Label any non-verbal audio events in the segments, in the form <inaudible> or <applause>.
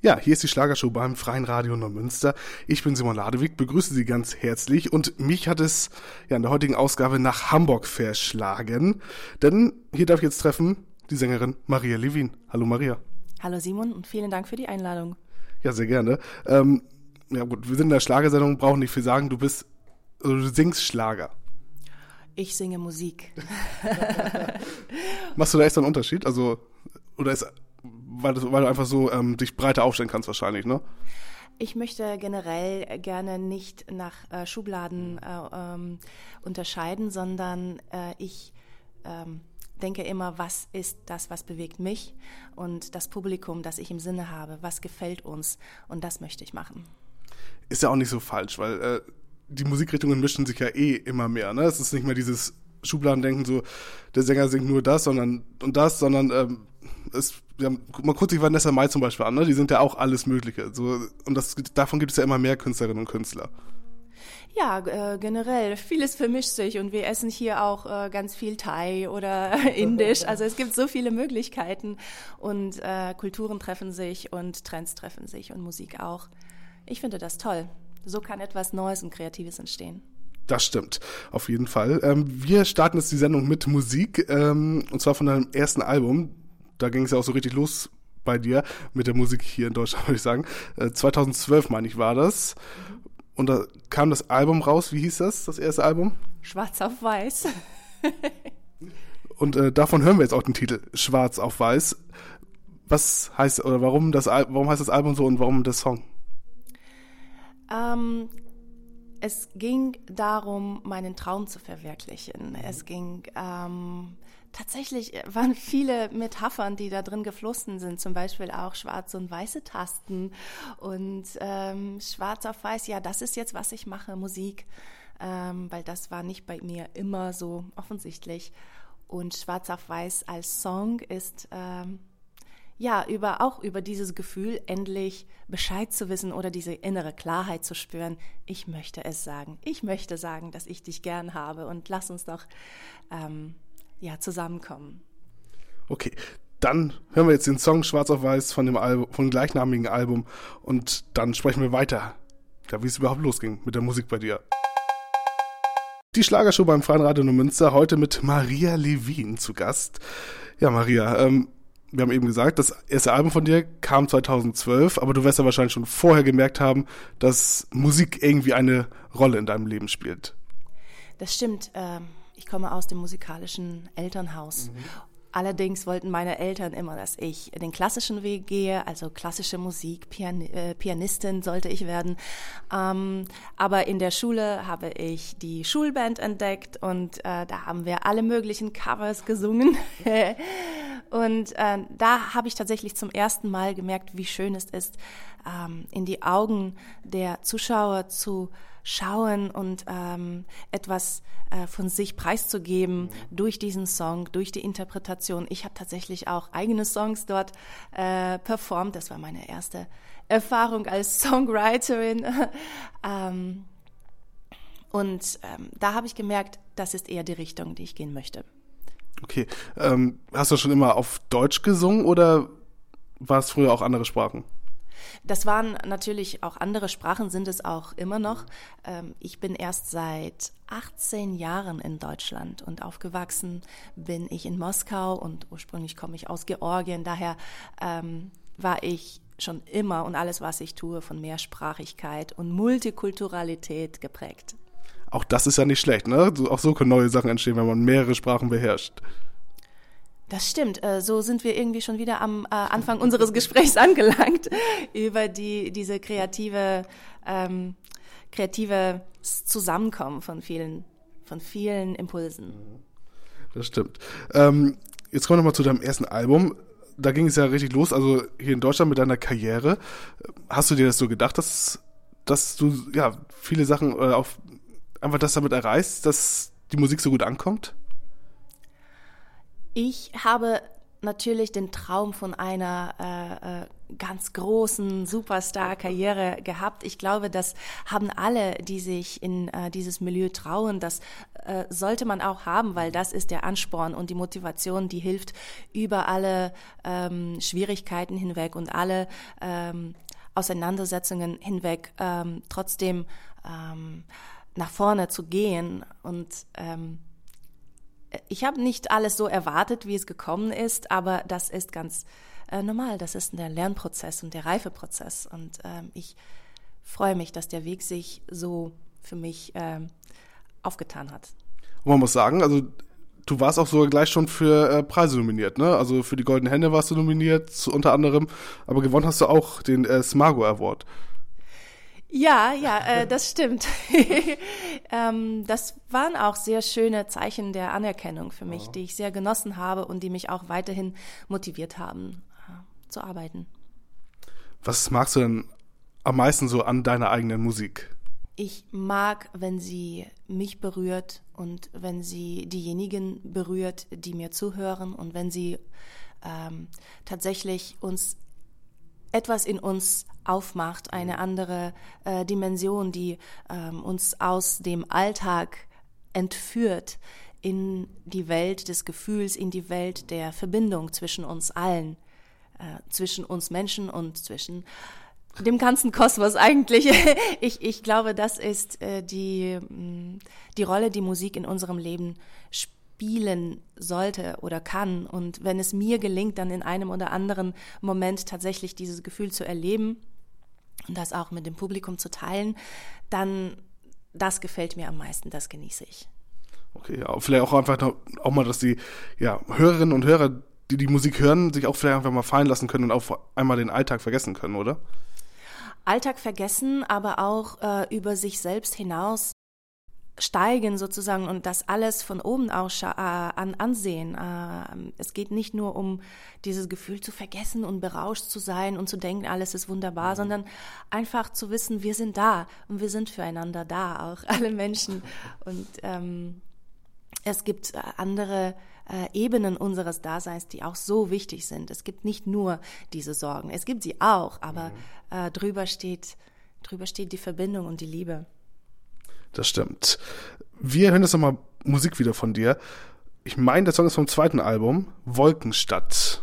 Ja, hier ist die Schlagershow beim Freien Radio Neumünster. Ich bin Simon Ladewig, begrüße Sie ganz herzlich und mich hat es ja in der heutigen Ausgabe nach Hamburg verschlagen, denn hier darf ich jetzt treffen die Sängerin Maria Levin. Hallo Maria. Hallo Simon und vielen Dank für die Einladung. Ja, sehr gerne. Ähm, ja gut, wir sind in der Schlagersendung, brauchen nicht viel sagen. Du bist, also du singst Schlager. Ich singe Musik. <laughs> Machst du da echt so einen Unterschied? Also, oder ist weil, das, weil du einfach so ähm, dich breiter aufstellen kannst wahrscheinlich, ne? Ich möchte generell gerne nicht nach äh, Schubladen äh, ähm, unterscheiden, sondern äh, ich ähm, denke immer, was ist das, was bewegt mich und das Publikum, das ich im Sinne habe, was gefällt uns und das möchte ich machen. Ist ja auch nicht so falsch, weil äh, die Musikrichtungen mischen sich ja eh immer mehr. Ne? Es ist nicht mehr dieses Schubladendenken, so der Sänger singt nur das sondern, und das, sondern ähm, es, man guckt sich Vanessa Mai zum Beispiel an, ne? die sind ja auch alles Mögliche. So, und das, davon gibt es ja immer mehr Künstlerinnen und Künstler. Ja, äh, generell. Vieles vermischt sich und wir essen hier auch äh, ganz viel Thai oder <laughs> Indisch. Also es gibt so viele Möglichkeiten und äh, Kulturen treffen sich und Trends treffen sich und Musik auch. Ich finde das toll. So kann etwas Neues und Kreatives entstehen. Das stimmt, auf jeden Fall. Ähm, wir starten jetzt die Sendung mit Musik, ähm, und zwar von deinem ersten Album da ging es ja auch so richtig los bei dir mit der Musik hier in Deutschland, <laughs> würde ich sagen. Äh, 2012, meine ich, war das. Und da kam das Album raus. Wie hieß das, das erste Album? Schwarz auf Weiß. Und äh, davon hören wir jetzt auch den Titel Schwarz auf Weiß. Was heißt oder warum das warum heißt das Album so und warum der Song? Ähm, es ging darum, meinen Traum zu verwirklichen. Es ging ähm, tatsächlich äh, waren viele Metaphern, die da drin geflossen sind, zum Beispiel auch schwarze und weiße Tasten und ähm, schwarz auf weiß, ja, das ist jetzt, was ich mache, Musik, ähm, weil das war nicht bei mir immer so offensichtlich. Und schwarz auf weiß als Song ist ähm, ja, über, auch über dieses Gefühl, endlich Bescheid zu wissen oder diese innere Klarheit zu spüren. Ich möchte es sagen. Ich möchte sagen, dass ich dich gern habe und lass uns doch ähm, ja, zusammenkommen. Okay, dann hören wir jetzt den Song Schwarz auf Weiß von dem, Album, von dem gleichnamigen Album und dann sprechen wir weiter, ja, wie es überhaupt losging mit der Musik bei dir. Die Schlagershow beim Freien Radio Münster, heute mit Maria Levin zu Gast. Ja, Maria, ähm, wir haben eben gesagt, das erste Album von dir kam 2012, aber du wirst ja wahrscheinlich schon vorher gemerkt haben, dass Musik irgendwie eine Rolle in deinem Leben spielt. Das stimmt. Ähm ich komme aus dem musikalischen Elternhaus. Mhm. Allerdings wollten meine Eltern immer, dass ich den klassischen Weg gehe, also klassische Musik, Pian äh, Pianistin sollte ich werden. Ähm, aber in der Schule habe ich die Schulband entdeckt und äh, da haben wir alle möglichen Covers gesungen. <laughs> und äh, da habe ich tatsächlich zum ersten Mal gemerkt, wie schön es ist, ähm, in die Augen der Zuschauer zu schauen und ähm, etwas äh, von sich preiszugeben durch diesen Song, durch die Interpretation. Ich habe tatsächlich auch eigene Songs dort äh, performt. Das war meine erste Erfahrung als Songwriterin. <laughs> ähm, und ähm, da habe ich gemerkt, das ist eher die Richtung, die ich gehen möchte. Okay. Ähm, hast du schon immer auf Deutsch gesungen oder war es früher auch andere Sprachen? Das waren natürlich auch andere Sprachen, sind es auch immer noch. Ähm, ich bin erst seit 18 Jahren in Deutschland und aufgewachsen bin ich in Moskau und ursprünglich komme ich aus Georgien. Daher ähm, war ich schon immer und alles, was ich tue, von Mehrsprachigkeit und Multikulturalität geprägt. Auch das ist ja nicht schlecht, ne? Auch so können neue Sachen entstehen, wenn man mehrere Sprachen beherrscht. Das stimmt. Äh, so sind wir irgendwie schon wieder am äh, Anfang unseres Gesprächs angelangt <laughs> über die diese kreative ähm, kreative Zusammenkommen von vielen von vielen Impulsen. Das stimmt. Ähm, jetzt kommen wir nochmal zu deinem ersten Album. Da ging es ja richtig los, also hier in Deutschland mit deiner Karriere. Hast du dir das so gedacht, dass, dass du ja viele Sachen äh, auf einfach das damit erreichst, dass die Musik so gut ankommt? Ich habe natürlich den Traum von einer äh, äh, ganz großen Superstar-Karriere gehabt. Ich glaube, das haben alle, die sich in äh, dieses Milieu trauen, das äh, sollte man auch haben, weil das ist der Ansporn und die Motivation, die hilft über alle ähm, Schwierigkeiten hinweg und alle ähm, Auseinandersetzungen hinweg ähm, trotzdem ähm, nach vorne zu gehen. Und ähm, ich habe nicht alles so erwartet, wie es gekommen ist, aber das ist ganz äh, normal. Das ist der Lernprozess und der Reifeprozess. Und ähm, ich freue mich, dass der Weg sich so für mich ähm, aufgetan hat. Und man muss sagen, also du warst auch sogar gleich schon für äh, Preise nominiert, ne? Also für die Goldene Hände warst du nominiert, unter anderem, aber gewonnen hast du auch den äh, Smago Award. Ja, ja, äh, das stimmt. <laughs> ähm, das waren auch sehr schöne Zeichen der Anerkennung für mich, ja. die ich sehr genossen habe und die mich auch weiterhin motiviert haben, äh, zu arbeiten. Was magst du denn am meisten so an deiner eigenen Musik? Ich mag, wenn sie mich berührt und wenn sie diejenigen berührt, die mir zuhören und wenn sie ähm, tatsächlich uns etwas in uns aufmacht, eine andere äh, Dimension, die ähm, uns aus dem Alltag entführt in die Welt des Gefühls, in die Welt der Verbindung zwischen uns allen, äh, zwischen uns Menschen und zwischen dem ganzen Kosmos eigentlich. <laughs> Ich, ich glaube, das ist äh, die, mm, die Rolle, die Musik in unserem Leben spielt spielen sollte oder kann. Und wenn es mir gelingt, dann in einem oder anderen Moment tatsächlich dieses Gefühl zu erleben und das auch mit dem Publikum zu teilen, dann das gefällt mir am meisten, das genieße ich. Okay, ja, vielleicht auch einfach noch, auch mal, dass die ja, Hörerinnen und Hörer, die die Musik hören, sich auch vielleicht einfach mal fallen lassen können und auch einmal den Alltag vergessen können, oder? Alltag vergessen, aber auch äh, über sich selbst hinaus steigen sozusagen und das alles von oben aus äh, an, ansehen. Äh, es geht nicht nur um dieses Gefühl zu vergessen und berauscht zu sein und zu denken, alles ist wunderbar, mhm. sondern einfach zu wissen, wir sind da und wir sind füreinander da, auch <laughs> alle Menschen. Und ähm, es gibt äh, andere äh, Ebenen unseres Daseins, die auch so wichtig sind. Es gibt nicht nur diese Sorgen, es gibt sie auch, aber mhm. äh, drüber steht drüber steht die Verbindung und die Liebe. Das stimmt. Wir hören jetzt nochmal Musik wieder von dir. Ich meine, der Song ist vom zweiten Album, Wolkenstadt.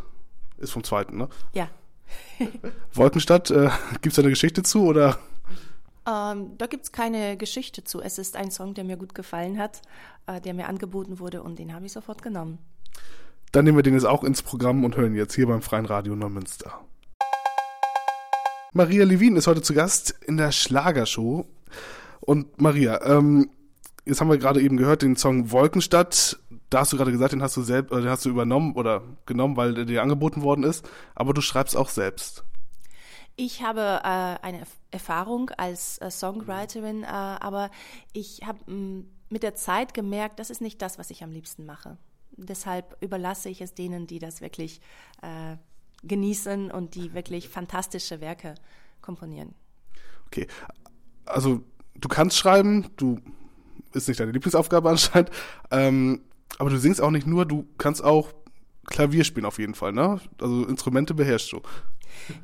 Ist vom zweiten, ne? Ja. <laughs> Wolkenstadt, äh, gibt es da eine Geschichte zu oder? Ähm, da gibt es keine Geschichte zu. Es ist ein Song, der mir gut gefallen hat, äh, der mir angeboten wurde und den habe ich sofort genommen. Dann nehmen wir den jetzt auch ins Programm und hören jetzt hier beim Freien Radio Neumünster. Maria Levin ist heute zu Gast in der Schlagershow. Und Maria, ähm, jetzt haben wir gerade eben gehört, den Song Wolkenstadt. Da hast du gerade gesagt, den hast du selbst, den hast du übernommen oder genommen, weil der dir angeboten worden ist. Aber du schreibst auch selbst. Ich habe äh, eine Erfahrung als äh, Songwriterin, äh, aber ich habe mm, mit der Zeit gemerkt, das ist nicht das, was ich am liebsten mache. Deshalb überlasse ich es denen, die das wirklich äh, genießen und die wirklich fantastische Werke komponieren. Okay, also du kannst schreiben, du ist nicht deine Lieblingsaufgabe anscheinend, ähm, aber du singst auch nicht nur, du kannst auch Klavier spielen auf jeden Fall, ne? Also Instrumente beherrschst du.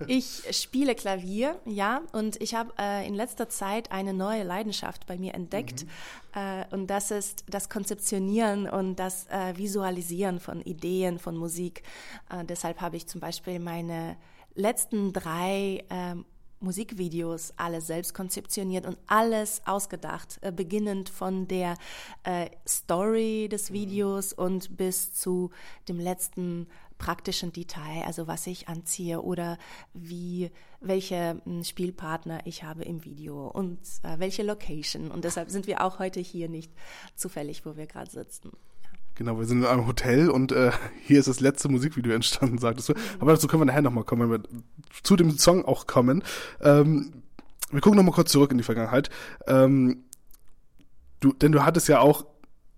Ich spiele Klavier, ja, und ich habe äh, in letzter Zeit eine neue Leidenschaft bei mir entdeckt. Mhm. Äh, und das ist das Konzeptionieren und das äh, Visualisieren von Ideen, von Musik. Äh, deshalb habe ich zum Beispiel meine letzten drei ähm, Musikvideos alle selbst konzeptioniert und alles ausgedacht, äh, beginnend von der äh, Story des mhm. Videos und bis zu dem letzten praktischen Detail, also was ich anziehe oder wie welche hm, Spielpartner ich habe im Video und äh, welche Location. Und deshalb sind wir auch heute hier nicht zufällig, wo wir gerade sitzen. Genau, wir sind in einem Hotel und äh, hier ist das letzte Musikvideo entstanden, sagtest du. Aber dazu können wir nachher nochmal kommen, wenn wir zu dem Song auch kommen. Ähm, wir gucken nochmal kurz zurück in die Vergangenheit. Ähm, du, denn du hattest ja auch,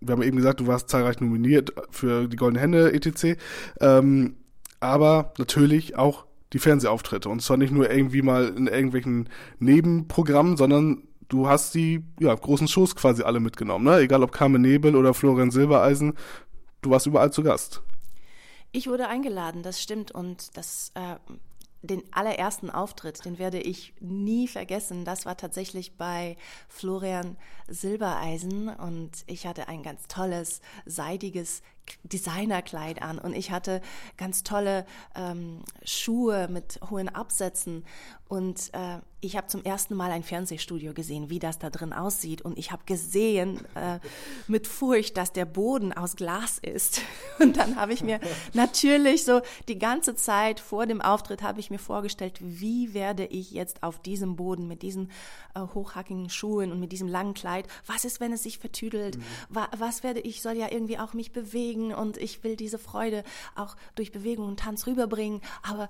wir haben eben gesagt, du warst zahlreich nominiert für die Goldene Hände etc. Ähm, aber natürlich auch die Fernsehauftritte. Und zwar nicht nur irgendwie mal in irgendwelchen Nebenprogrammen, sondern du hast die ja, großen Shows quasi alle mitgenommen, ne? Egal ob Carmen Nebel oder Florian Silbereisen, du warst überall zu Gast. Ich wurde eingeladen, das stimmt. Und das äh, den allerersten Auftritt, den werde ich nie vergessen. Das war tatsächlich bei Florian Silbereisen und ich hatte ein ganz tolles, seidiges Designerkleid an und ich hatte ganz tolle ähm, Schuhe mit hohen Absätzen und äh, ich habe zum ersten Mal ein Fernsehstudio gesehen, wie das da drin aussieht und ich habe gesehen äh, mit Furcht, dass der Boden aus Glas ist <laughs> und dann habe ich mir <laughs> natürlich so die ganze Zeit vor dem Auftritt habe ich mir vorgestellt, wie werde ich jetzt auf diesem Boden mit diesen äh, hochhackigen Schuhen und mit diesem langen Kleid, was ist, wenn es sich vertüdelt, mhm. was, was werde ich, soll ja irgendwie auch mich bewegen bewegen und ich will diese Freude auch durch Bewegung und Tanz rüberbringen. Aber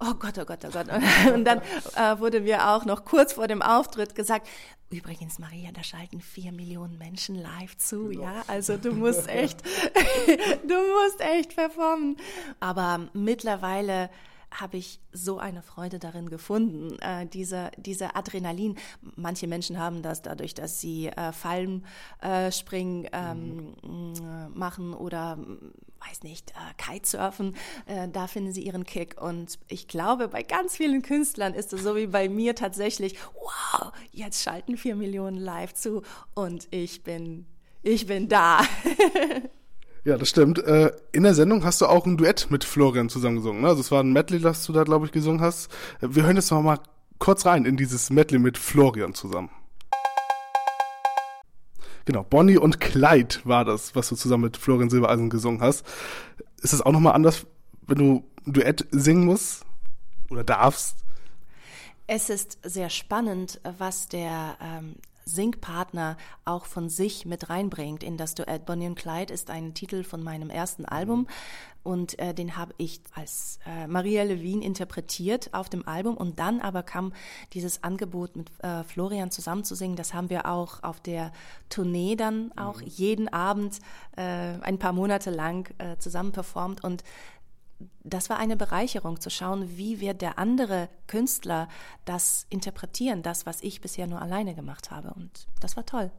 oh Gott, oh Gott, oh Gott. <laughs> Und dann äh, wurde mir auch noch kurz vor dem Auftritt gesagt, Übrigens, Maria, da schalten vier Millionen Menschen live zu, ja. Also du musst echt, <laughs> du musst echt performen. Aber mittlerweile habe ich so eine Freude darin gefunden, äh, diese, diese Adrenalin. Manche Menschen haben das dadurch, dass sie äh, Fallen äh, springen ähm, mhm. machen oder weiß nicht, äh, Kitesurfen, äh, da finden sie ihren Kick. Und ich glaube, bei ganz vielen Künstlern ist es so wie bei mir tatsächlich, wow, jetzt schalten vier Millionen live zu und ich bin, ich bin da. <laughs> Ja, das stimmt. Äh, in der Sendung hast du auch ein Duett mit Florian zusammen gesungen. Ne? Also es war ein Medley, das du da, glaube ich, gesungen hast. Äh, wir hören jetzt noch mal kurz rein in dieses Medley mit Florian zusammen. Genau, Bonnie und Clyde war das, was du zusammen mit Florian Silbereisen gesungen hast. Ist das auch nochmal anders, wenn du ein Duett singen musst oder darfst? Es ist sehr spannend, was der ähm, Singpartner auch von sich mit reinbringt in das Duett. Bonnie und Clyde ist ein Titel von meinem ersten Album und äh, den habe ich als äh, Maria Levine interpretiert auf dem Album und dann aber kam dieses Angebot mit äh, Florian zusammen zu singen. Das haben wir auch auf der Tournee dann auch mhm. jeden Abend äh, ein paar Monate lang äh, zusammen performt und das war eine Bereicherung zu schauen, wie wird der andere Künstler das interpretieren, das, was ich bisher nur alleine gemacht habe. Und das war toll.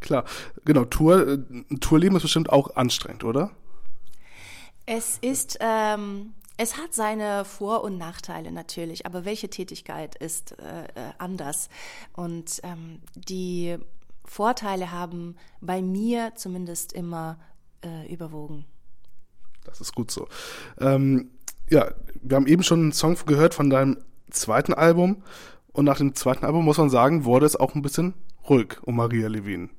Klar, genau. Tour, äh, Tourleben ist bestimmt auch anstrengend, oder? Es ist, ähm, es hat seine Vor- und Nachteile natürlich, aber welche Tätigkeit ist äh, äh anders? Und ähm, die Vorteile haben bei mir zumindest immer äh, überwogen. Das ist gut so. Ähm, ja, wir haben eben schon einen Song gehört von deinem zweiten Album. Und nach dem zweiten Album muss man sagen, wurde es auch ein bisschen ruhig um Maria Levin.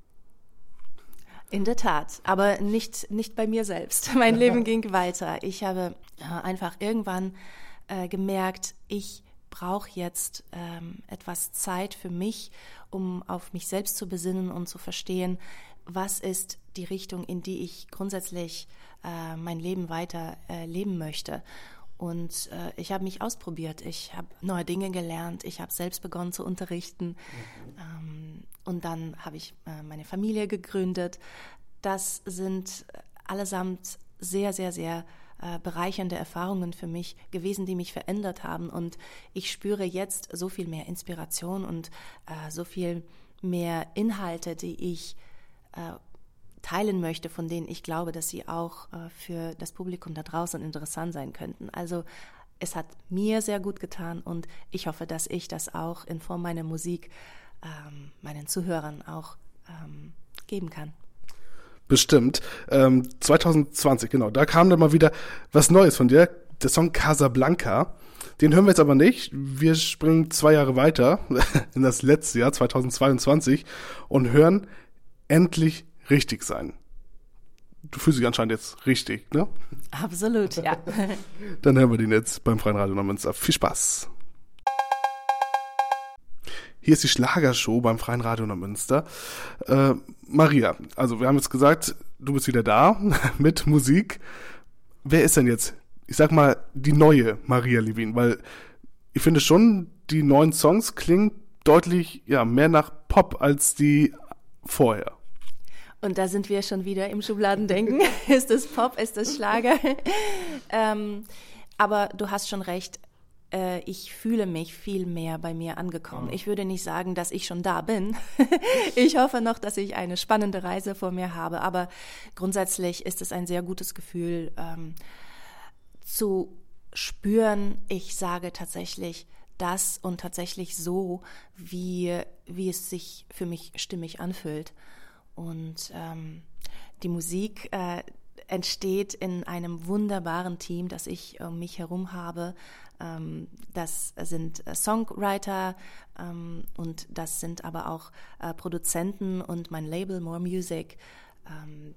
In der Tat, aber nicht, nicht bei mir selbst. <laughs> Mein Leben <laughs> ging weiter. Ich habe äh, einfach irgendwann äh, gemerkt, ich brauche jetzt ähm, etwas Zeit für mich, um auf mich selbst zu besinnen und zu verstehen, was ist die Richtung, in die ich grundsätzlich äh, mein Leben weiter äh, leben möchte. Und äh, ich habe mich ausprobiert, ich habe neue Dinge gelernt, ich habe selbst begonnen zu unterrichten. Mhm. Ähm, und dann habe ich äh, meine Familie gegründet. Das sind allesamt sehr, sehr, sehr äh, bereichernde Erfahrungen für mich gewesen, die mich verändert haben. Und ich spüre jetzt so viel mehr Inspiration und äh, so viel mehr Inhalte, die ich äh, teilen möchte, von denen ich glaube, dass sie auch äh, für das Publikum da draußen interessant sein könnten. Also es hat mir sehr gut getan und ich hoffe, dass ich das auch in Form meiner Musik ähm, meinen Zuhörern auch ähm, geben kann. Bestimmt. Ähm, 2020, genau, da kam dann mal wieder was Neues von dir, der Song Casablanca. Den hören wir jetzt aber nicht. Wir springen zwei Jahre weiter <laughs> in das letzte Jahr, 2022, und hören endlich richtig sein. Du fühlst dich anscheinend jetzt richtig, ne? Absolut, ja. <laughs> Dann hören wir den jetzt beim Freien Radio Neumünster. Viel Spaß. Hier ist die Schlagershow beim Freien Radio Neumünster. Äh, Maria, also wir haben jetzt gesagt, du bist wieder da <laughs> mit Musik. Wer ist denn jetzt, ich sag mal, die neue Maria Levin? Weil ich finde schon, die neuen Songs klingen deutlich ja, mehr nach Pop als die vorher. Und da sind wir schon wieder im Schubladendenken. <laughs> ist das Pop, ist das Schlager? <laughs> ähm, aber du hast schon recht. Äh, ich fühle mich viel mehr bei mir angekommen. Ich würde nicht sagen, dass ich schon da bin. <laughs> ich hoffe noch, dass ich eine spannende Reise vor mir habe. Aber grundsätzlich ist es ein sehr gutes Gefühl, ähm, zu spüren, ich sage tatsächlich das und tatsächlich so, wie, wie es sich für mich stimmig anfühlt. Und ähm, die Musik äh, entsteht in einem wunderbaren Team, das ich um mich herum habe. Ähm, das sind Songwriter ähm, und das sind aber auch äh, Produzenten und mein Label More Music. Ähm,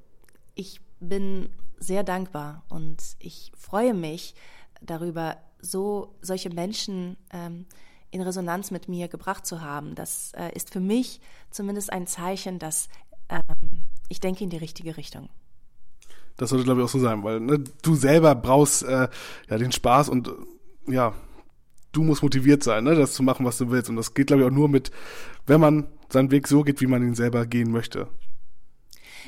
ich bin sehr dankbar und ich freue mich darüber, so solche Menschen ähm, in Resonanz mit mir gebracht zu haben. Das äh, ist für mich zumindest ein Zeichen, dass ähm, ich denke in die richtige Richtung. Das sollte, glaube ich, auch so sein, weil ne, du selber brauchst äh, ja den Spaß und äh, ja, du musst motiviert sein, ne, das zu machen, was du willst. Und das geht, glaube ich, auch nur mit, wenn man seinen Weg so geht, wie man ihn selber gehen möchte.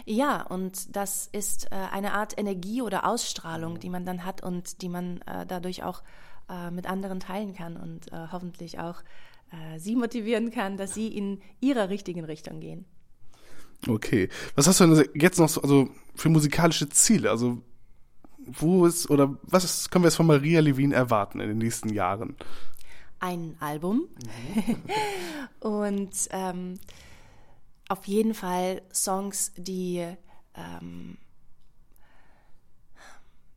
Ja, und das ist äh, eine Art Energie oder Ausstrahlung, die man dann hat und die man äh, dadurch auch äh, mit anderen teilen kann und äh, hoffentlich auch äh, sie motivieren kann, dass sie in ihrer richtigen Richtung gehen. Okay. Was hast du denn jetzt noch so, also für musikalische Ziele? Also wo ist oder was ist, können wir jetzt von Maria Levin erwarten in den nächsten Jahren? Ein Album mhm. <laughs> und ähm, auf jeden Fall Songs, die ähm,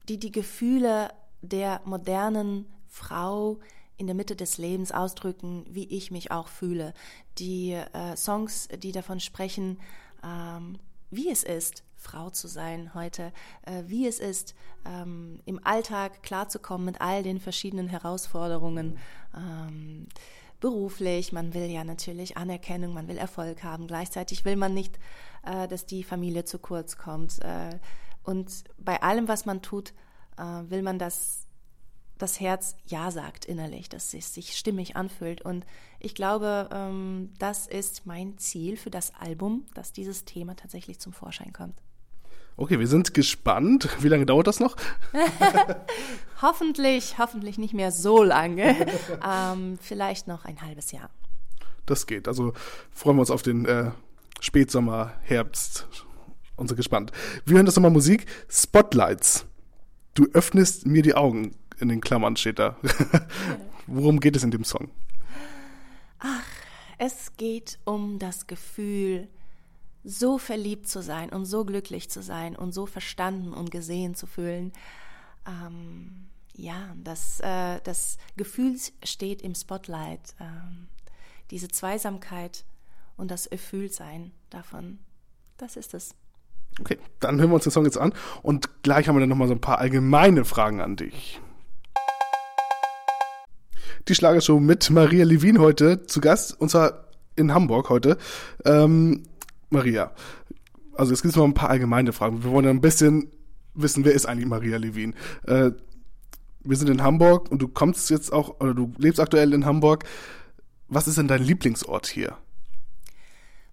die die Gefühle der modernen Frau in der Mitte des Lebens ausdrücken, wie ich mich auch fühle. Die äh, Songs, die davon sprechen, ähm, wie es ist, Frau zu sein heute, äh, wie es ist, ähm, im Alltag klarzukommen mit all den verschiedenen Herausforderungen. Ähm, beruflich, man will ja natürlich Anerkennung, man will Erfolg haben, gleichzeitig will man nicht, äh, dass die Familie zu kurz kommt. Äh, und bei allem, was man tut, äh, will man das das Herz Ja sagt innerlich, dass es sich stimmig anfühlt. Und ich glaube, ähm, das ist mein Ziel für das Album, dass dieses Thema tatsächlich zum Vorschein kommt. Okay, wir sind gespannt. Wie lange dauert das noch? <laughs> <laughs> hoffentlich, hoffentlich nicht mehr so lange. <laughs> ähm, vielleicht noch ein halbes Jahr. Das geht. Also freuen wir uns auf den äh, Spätsommer, Herbst und sind gespannt. Wir hören das nochmal Musik. Spotlights. Du öffnest mir die Augen in den Klammern steht da. <laughs> Worum geht es in dem Song? Ach, es geht um das Gefühl, so verliebt zu sein und so glücklich zu sein und so verstanden und gesehen zu fühlen. Ähm, ja, das, äh, das Gefühl steht im Spotlight. Ähm, diese Zweisamkeit und das Erfülltsein davon, das ist es. Okay, dann hören wir uns den Song jetzt an und gleich haben wir dann nochmal so ein paar allgemeine Fragen an dich die Schlagershow mit Maria Levin heute zu Gast, und zwar in Hamburg heute. Ähm, Maria, also jetzt gibt es noch ein paar allgemeine Fragen. Wir wollen ja ein bisschen wissen, wer ist eigentlich Maria Levin? Äh, wir sind in Hamburg und du kommst jetzt auch, oder du lebst aktuell in Hamburg. Was ist denn dein Lieblingsort hier?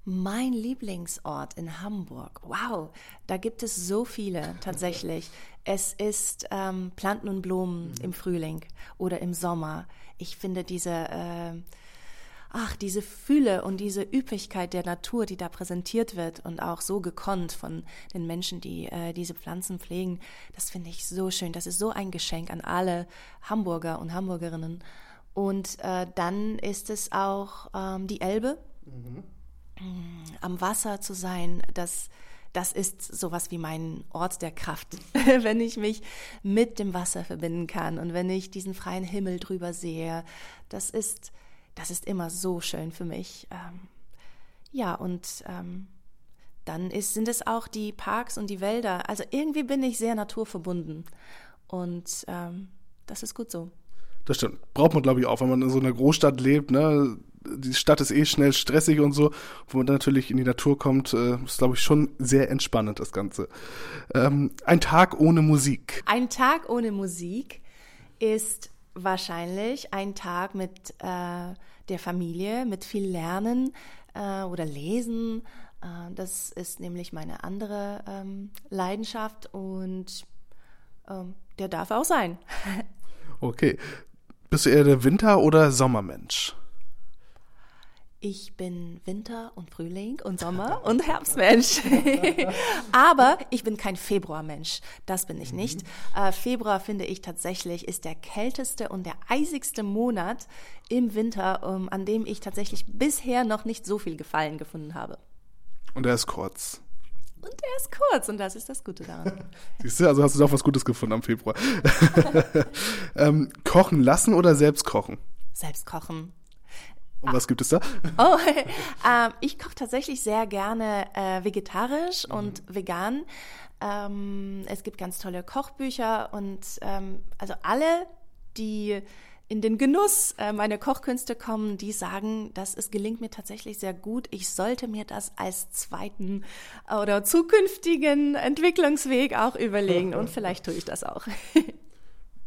Mein Lieblingsort in Hamburg. Wow, da gibt es so viele tatsächlich. Es ist ähm, Planten und Blumen mhm. im Frühling oder im Sommer. Ich finde diese, äh, ach, diese Fülle und diese Üppigkeit der Natur, die da präsentiert wird und auch so gekonnt von den Menschen, die äh, diese Pflanzen pflegen, das finde ich so schön. Das ist so ein Geschenk an alle Hamburger und Hamburgerinnen. Und äh, dann ist es auch ähm, die Elbe. Mhm am Wasser zu sein, das, das ist sowas wie mein Ort der Kraft, <laughs> wenn ich mich mit dem Wasser verbinden kann und wenn ich diesen freien Himmel drüber sehe. Das ist, das ist immer so schön für mich. Ähm, ja, und ähm, dann ist, sind es auch die Parks und die Wälder. Also irgendwie bin ich sehr naturverbunden und ähm, das ist gut so. Das stimmt. Braucht man, glaube ich, auch, wenn man in so einer Großstadt lebt. Ne? Die Stadt ist eh schnell stressig und so. Wo man dann natürlich in die Natur kommt, äh, ist, glaube ich, schon sehr entspannend, das Ganze. Ähm, ein Tag ohne Musik. Ein Tag ohne Musik ist wahrscheinlich ein Tag mit äh, der Familie, mit viel Lernen äh, oder Lesen. Äh, das ist nämlich meine andere ähm, Leidenschaft und ähm, der darf auch sein. <laughs> Okay. Bist du eher der Winter- oder Sommermensch? Ich bin Winter und Frühling und Sommer und Herbstmensch. <laughs> Aber ich bin kein Februarmensch. Das bin ich mhm. nicht. Äh, Februar finde ich tatsächlich ist der kälteste und der eisigste Monat im Winter, um, an dem ich tatsächlich bisher noch nicht so viel Gefallen gefunden habe. Und er ist kurz. Und er ist kurz und das ist das Gute daran. <laughs> Siehst du, also hast du doch was Gutes gefunden am Februar. <laughs> ähm, kochen lassen oder selbst kochen? Selbst kochen. Und was gibt es da? <laughs> Oh, <laughs> äh, ich koche tatsächlich sehr gerne äh, vegetarisch mhm. und vegan. Ähm, es gibt ganz tolle Kochbücher und ähm, also alle, die in den Genuss äh, meiner Kochkünste kommen, die sagen, dass es gelingt mir tatsächlich sehr gut. Ich sollte mir das als zweiten oder zukünftigen Entwicklungsweg auch überlegen und <laughs> vielleicht tue ich das auch.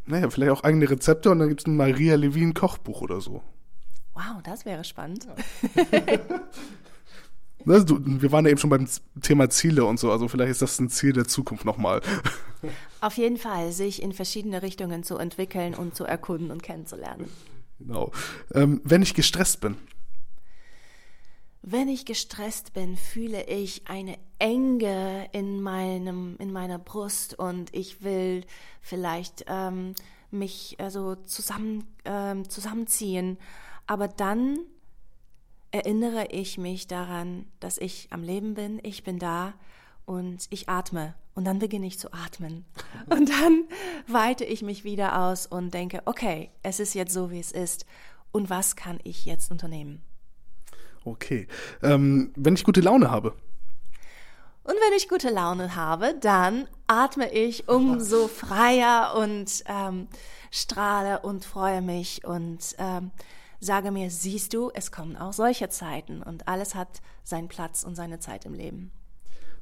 naja, vielleicht auch eigene Rezepte und dann gibt es ein Maria Levin Kochbuch oder so. Wow, das wäre spannend. Ja. <laughs> du, wir waren ja eben schon beim Thema Ziele und so, also vielleicht ist das ein Ziel der Zukunft nochmal. <laughs> Auf jeden Fall, sich in verschiedene Richtungen zu entwickeln und zu erkunden und kennenzulernen. Genau. Ähm, wenn ich gestresst bin. Wenn ich gestresst bin, fühle ich eine Enge in meinem, in meiner Brust und ich will vielleicht ähm, mich also zusammen, ähm, zusammenziehen aber dann erinnere ich mich daran, dass ich am Leben bin, ich bin da und ich atme. Und dann beginne ich zu atmen. <laughs> Und dann weite ich mich wieder aus und denke, okay, es ist jetzt so, wie es ist. Und was kann ich jetzt unternehmen? Okay. Ähm, wenn ich gute Laune habe. Und wenn ich gute Laune habe, dann atme ich <laughs> umso freier und ähm, strahle und freue mich und ähm, sage mir, siehst du, es kommen auch solche Zeiten und alles hat seinen Platz und seine Zeit im Leben.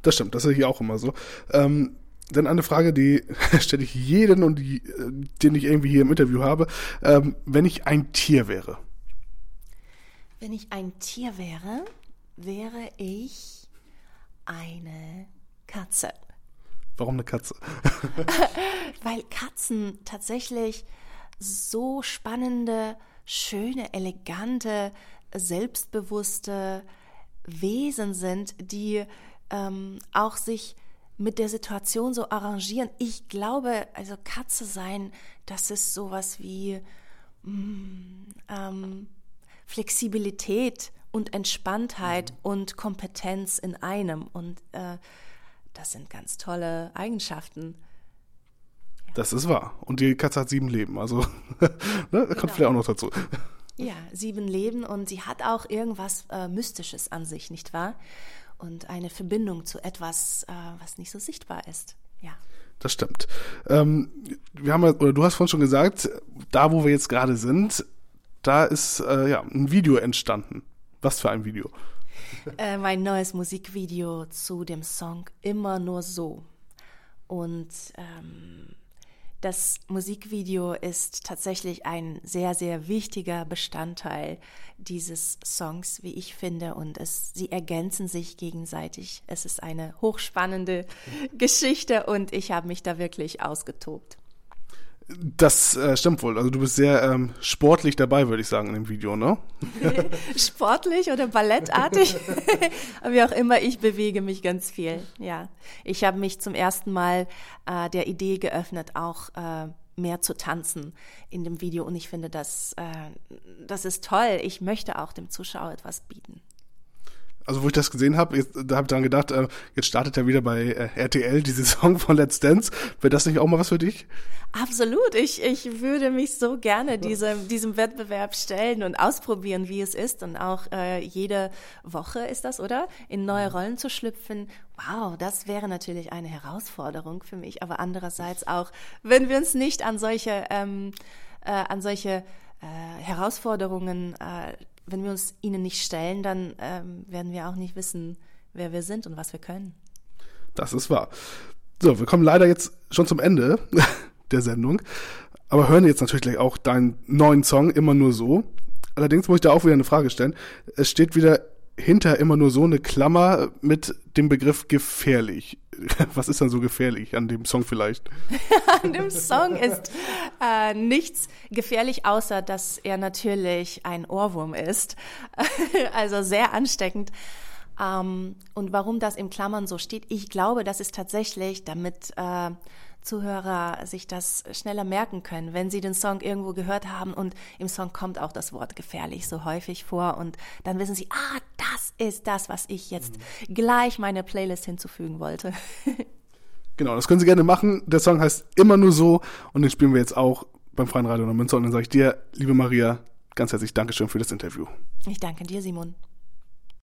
Das stimmt, das ist hier auch immer so. Ähm, dann eine Frage, die <laughs> stelle ich jeden und die, äh, den ich irgendwie hier im Interview habe. Ähm, wenn ich ein Tier wäre. Wenn ich ein Tier wäre, wäre ich eine Katze. Warum eine Katze? <laughs> Weil Katzen tatsächlich so spannende schöne, elegante, selbstbewusste Wesen sind, die ähm, auch sich mit der Situation so arrangieren. Ich glaube, also Katze sein, das ist sowas wie mm, ähm, Flexibilität und Entspanntheit mhm. und Kompetenz in einem. Und äh, das sind ganz tolle Eigenschaften. Das ist wahr. Und die Katze hat sieben Leben, also <laughs> ne, kommt genau. vielleicht auch noch dazu. Ja, sieben Leben und sie hat auch irgendwas äh, Mystisches an sich, nicht wahr? Und eine Verbindung zu etwas, äh, was nicht so sichtbar ist. Ja. Das stimmt. Ähm, wir haben oder du hast vorhin schon gesagt, da wo wir jetzt gerade sind, da ist äh, ja ein Video entstanden. Was für ein Video? Äh, mein neues Musikvideo zu dem Song Immer nur so. Und ähm, das Musikvideo ist tatsächlich ein sehr, sehr wichtiger Bestandteil dieses Songs, wie ich finde, und es, sie ergänzen sich gegenseitig. Es ist eine hochspannende <laughs> Geschichte und ich habe mich da wirklich ausgetobt. Das äh, stimmt wohl. Also du bist sehr ähm, sportlich dabei, würde ich sagen, in dem Video, ne? <laughs> sportlich oder ballettartig? <laughs> Wie auch immer, ich bewege mich ganz viel. Ja, ich habe mich zum ersten Mal äh, der Idee geöffnet, auch äh, mehr zu tanzen in dem Video. Und ich finde, das, äh, das ist toll. Ich möchte auch dem Zuschauer etwas bieten also wo ich das gesehen habe, da habe ich dran gedacht, äh, jetzt startet ja wieder bei äh, RTL die <laughs> Saison von Let's Dance. Wäre das nicht auch mal was für dich? Absolut. Ich, ich würde mich so gerne diesem, diesem Wettbewerb stellen und ausprobieren, wie es ist. Und auch äh, jede Woche ist das, oder? In neue. Rollen zu schlüpfen. Wow, das wäre natürlich eine Herausforderung für mich. Aber andererseits auch, wenn wir uns nicht an solche, ähm, äh, an solche äh, Herausforderungen äh, wenn wir uns ihnen nicht stellen, dann ähm, werden wir auch nicht wissen, wer wir sind und was wir können. Das ist wahr. So, wir kommen leider jetzt schon zum Ende <laughs> der Sendung, aber hören jetzt natürlich gleich auch deinen neuen Song immer nur so. Allerdings muss ich da auch wieder eine Frage stellen. Es steht wieder hinter immer nur so eine Klammer mit dem Begriff gefährlich. <laughs> Was ist dann so gefährlich an dem Song vielleicht? <laughs> an dem Song ist äh, nichts gefährlich, außer dass er natürlich ein Ohrwurm ist. <laughs> also sehr ansteckend. Ähm, und warum das im Klammern so steht, ich glaube, das ist tatsächlich, damit äh, Zuhörer sich das schneller merken können, wenn sie den Song irgendwo gehört haben und im Song kommt auch das Wort gefährlich so häufig vor und dann wissen sie, ah, das ist das, was ich jetzt mhm. gleich meine Playlist hinzufügen wollte. <laughs> genau, das können Sie gerne machen. Der Song heißt immer nur so und den spielen wir jetzt auch beim Freien Radio Münster und dann sage ich dir, liebe Maria, ganz herzlich Dankeschön für das Interview. Ich danke dir, Simon.